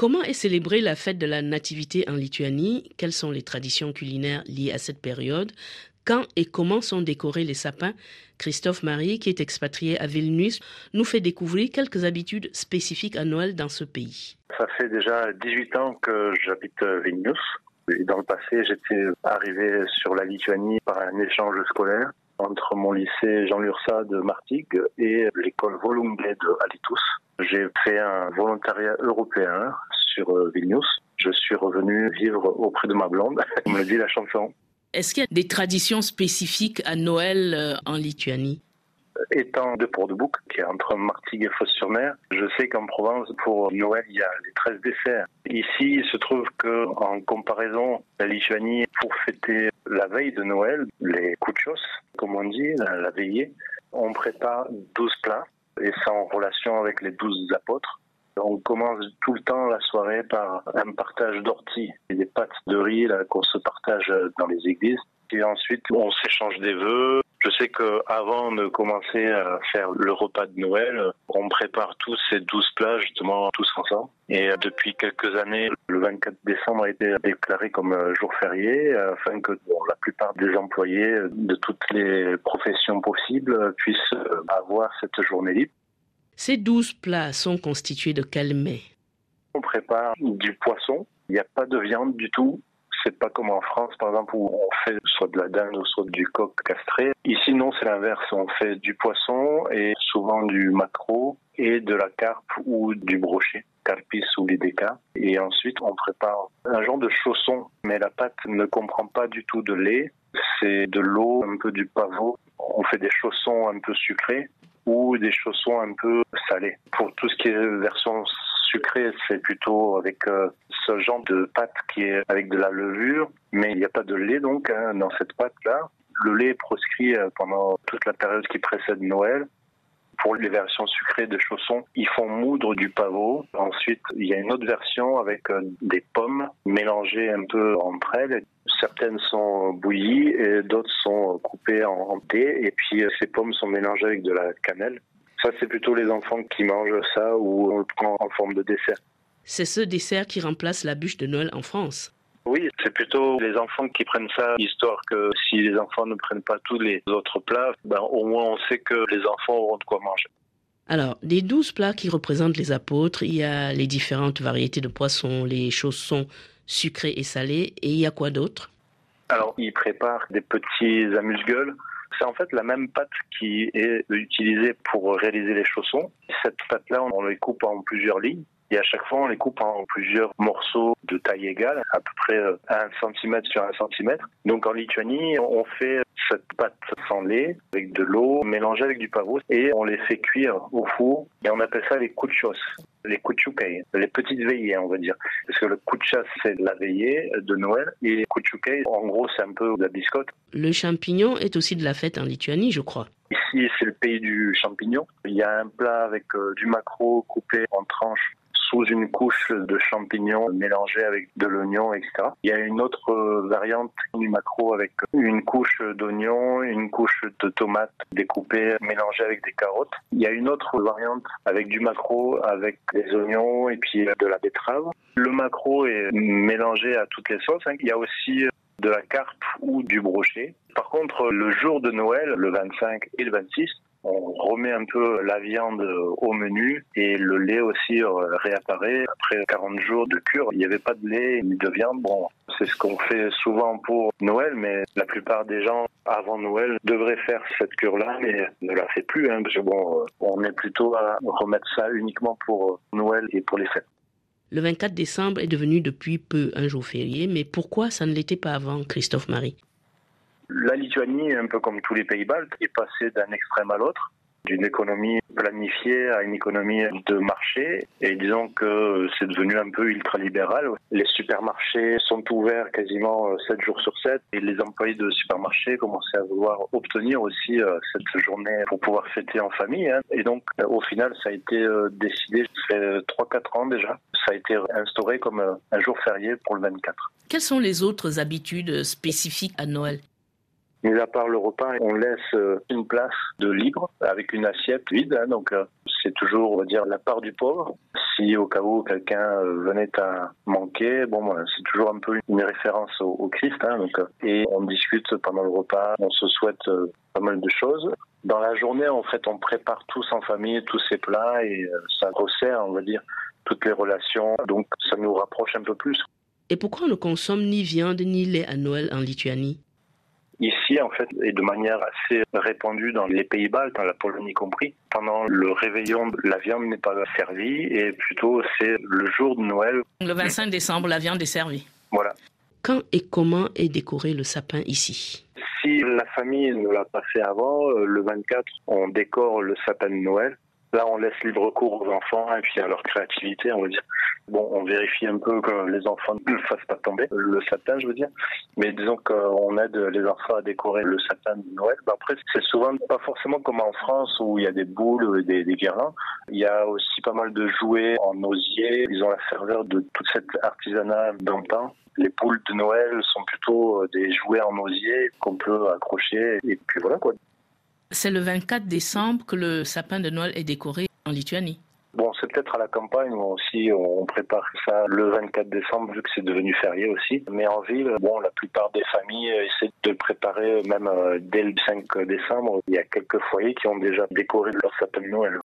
Comment est célébrée la fête de la Nativité en Lituanie? Quelles sont les traditions culinaires liées à cette période? Quand et comment sont décorés les sapins? Christophe Marie, qui est expatrié à Vilnius, nous fait découvrir quelques habitudes spécifiques à Noël dans ce pays. Ça fait déjà 18 ans que j'habite Vilnius. Dans le passé, j'étais arrivé sur la Lituanie par un échange scolaire entre mon lycée Jean Lursa de Martigues et l'école Volumblé de Alitus. J'ai fait un volontariat européen sur euh, Vilnius. Je suis revenu vivre auprès de ma blonde, comme le dit la chanson. Est-ce qu'il y a des traditions spécifiques à Noël euh, en Lituanie? Étant de Port-de-Bouc, qui est entre Martigues et Fos-sur-Mer, je sais qu'en Provence, pour Noël, il y a les 13 desserts. Ici, il se trouve que, en comparaison, la Lituanie, pour fêter la veille de Noël, les kuchos, comme on dit, la, veillée, on prépare 12 plats, et ça en relation avec les 12 apôtres. On commence tout le temps la soirée par un partage d'orties et des pâtes de riz qu'on se partage dans les églises. Et ensuite, on s'échange des vœux. Sais que avant de commencer à faire le repas de Noël, on prépare tous ces douze plats justement tous ensemble. Et depuis quelques années, le 24 décembre a été déclaré comme jour férié afin que la plupart des employés de toutes les professions possibles puissent avoir cette journée libre. Ces douze plats sont constitués de quel mets? On prépare du poisson. Il n'y a pas de viande du tout. C'est pas comme en France, par exemple, où on fait soit de la dinde ou soit du coq castré. Ici, non, c'est l'inverse. On fait du poisson et souvent du maquereau et de la carpe ou du brochet, carpis ou l'idéca. Et ensuite, on prépare un genre de chausson, mais la pâte ne comprend pas du tout de lait. C'est de l'eau, un peu du pavot. On fait des chaussons un peu sucrés ou des chaussons un peu salés. Pour tout ce qui est version sucrée, c'est plutôt avec euh, ce genre de pâte qui est avec de la levure, mais il n'y a pas de lait donc hein, dans cette pâte-là. Le lait est proscrit euh, pendant toute la période qui précède Noël. Pour les versions sucrées de chaussons, ils font moudre du pavot. Ensuite, il y a une autre version avec euh, des pommes mélangées un peu entre elles. Certaines sont bouillies et d'autres sont coupées en thé. Et puis, ces pommes sont mélangées avec de la cannelle. Ça, c'est plutôt les enfants qui mangent ça ou on le prend en forme de dessert. C'est ce dessert qui remplace la bûche de Noël en France. Oui, c'est plutôt les enfants qui prennent ça, histoire que si les enfants ne prennent pas tous les autres plats, ben, au moins on sait que les enfants auront de quoi manger. Alors, des douze plats qui représentent les apôtres, il y a les différentes variétés de poissons, les chaussons sucrés et salés, et il y a quoi d'autre? Alors, ils préparent des petits amuse-gueules c'est en fait la même pâte qui est utilisée pour réaliser les chaussons. Cette pâte-là, on les coupe en plusieurs lignes. Et à chaque fois, on les coupe en plusieurs morceaux de taille égale, à peu près 1 cm sur 1 cm. Donc en Lituanie, on fait cette pâte sans lait, avec de l'eau, mélangée avec du pavot, et on les fait cuire au four, et on appelle ça les kuchos, les kuchukei, les petites veillées, on va dire. Parce que le kucha, c'est la veillée de Noël, et kuchukei, en gros, c'est un peu de la biscotte. Le champignon est aussi de la fête en Lituanie, je crois. Ici, c'est le pays du champignon. Il y a un plat avec euh, du maquereau coupé en tranches sous une couche de champignons mélangés avec de l'oignon, etc. Il y a une autre euh, variante du macro avec une couche d'oignon, une couche de tomates découpées mélangées avec des carottes. Il y a une autre variante avec du macro avec des oignons et puis de la betterave. Le macro est mélangé à toutes les sauces. Hein. Il y a aussi de la carpe ou du brochet. Par contre, le jour de Noël, le 25 et le 26, on remet un peu la viande au menu et le lait aussi euh, réapparaît. Après 40 jours de cure, il n'y avait pas de lait ni de viande. Bon, c'est ce qu'on fait souvent pour Noël, mais la plupart des gens avant Noël devraient faire cette cure-là, mais ne la fait plus, hein, parce que bon, euh, on est plutôt à remettre ça uniquement pour Noël et pour les fêtes. Le 24 décembre est devenu depuis peu un jour férié, mais pourquoi ça ne l'était pas avant, Christophe Marie la Lituanie, un peu comme tous les pays baltes, est passée d'un extrême à l'autre, d'une économie planifiée à une économie de marché. Et disons que c'est devenu un peu ultralibéral. Les supermarchés sont ouverts quasiment 7 jours sur 7 et les employés de supermarchés commençaient à vouloir obtenir aussi euh, cette journée pour pouvoir fêter en famille. Hein. Et donc, euh, au final, ça a été euh, décidé, ça fait 3-4 ans déjà, ça a été instauré comme un jour férié pour le 24. Quelles sont les autres habitudes spécifiques à Noël? Mis à part le repas, on laisse euh, une place de libre avec une assiette vide. Hein, donc euh, c'est toujours, on va dire, la part du pauvre. si au cas où quelqu'un venait à manquer, bon, c'est toujours un peu une référence au, Christ. Hein, donc, et on discute pendant le repas, on se souhaite pas mal de choses. Dans la journée, en fait, on prépare tous en famille tous ces plats et ça resserre, on va dire, toutes les relations. Donc, ça nous rapproche un peu plus. Et pourquoi on ne consomme ni viande ni lait à Noël en Lituanie? Ici, en fait, et de manière assez répandue dans les pays baltes, dans la Pologne y compris, pendant le réveillon, la viande n'est pas servie et plutôt c'est le jour de Noël. Le 25 décembre, la viande est servie. Voilà. Quand et comment est décoré le sapin ici? Si la famille ne l'a pas fait avant, euh, le 24, on décore le sapin de Noël. Là, on laisse libre cours aux enfants et puis à leur créativité, on va dire. Bon, on vérifie un peu que les enfants ne le fassent pas tomber, le sapin, je veux dire. Mais disons qu'on aide les enfants à décorer le sapin de Noël. Ben après, c'est souvent pas forcément comme en France où il y a des boules, des, des guirlandes. Il y a aussi pas mal de jouets en osier. Ils ont la ferveur de toute cette artisanat d'antan. Les boules de Noël sont plutôt des jouets en osier qu'on peut accrocher. Et puis voilà quoi. C'est le 24 décembre que le sapin de Noël est décoré en Lituanie. Bon, c'est peut-être à la campagne aussi on prépare ça le 24 décembre vu que c'est devenu férié aussi. Mais en ville, bon, la plupart des familles essaient de le préparer même euh, dès le 5 décembre. Il y a quelques foyers qui ont déjà décoré leur sapin de Noël.